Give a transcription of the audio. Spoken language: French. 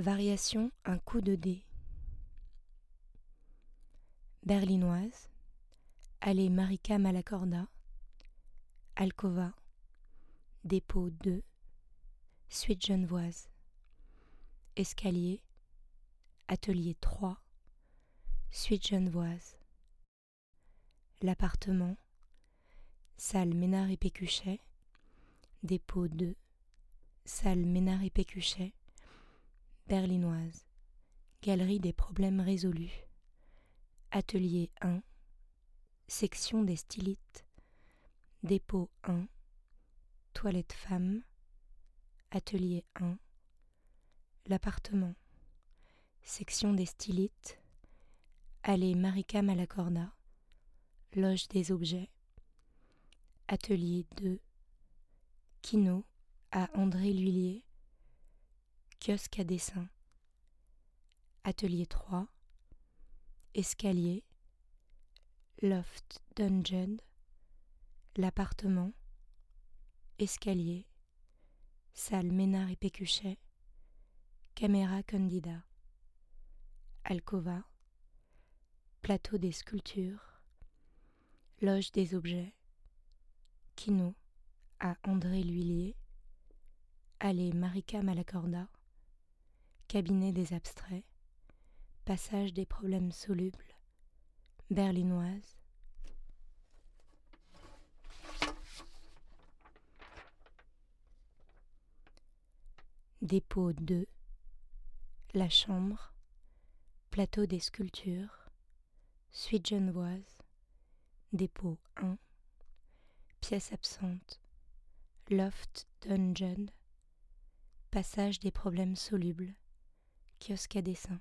Variation un coup de dé. Berlinoise. Allée Marika Malacorda. Alcova. Dépôt 2. Suite genevoise. Escalier. Atelier 3. Suite genevoise. L'appartement. Salle Ménard et Pécuchet. Dépôt 2. Salle Ménard et Pécuchet berlinoise. Galerie des problèmes résolus. Atelier 1. Section des stylites. Dépôt 1. Toilette femme. Atelier 1. L'appartement. Section des stylites. Allée Marika Malacorda. Loge des objets. Atelier 2. Kino à André Lhuillier kiosque à dessin, atelier 3, escalier, loft dungeon, l'appartement, escalier, salle Ménard et Pécuchet, caméra Candida, alcova, plateau des sculptures, loge des objets, kino à André Lhuillier, allée Marika Malacorda, cabinet des abstraits, passage des problèmes solubles, berlinoise, dépôt 2, la chambre, plateau des sculptures, suite genevoise, dépôt 1, pièce absente, loft dungeon, passage des problèmes solubles, kiosque à dessin.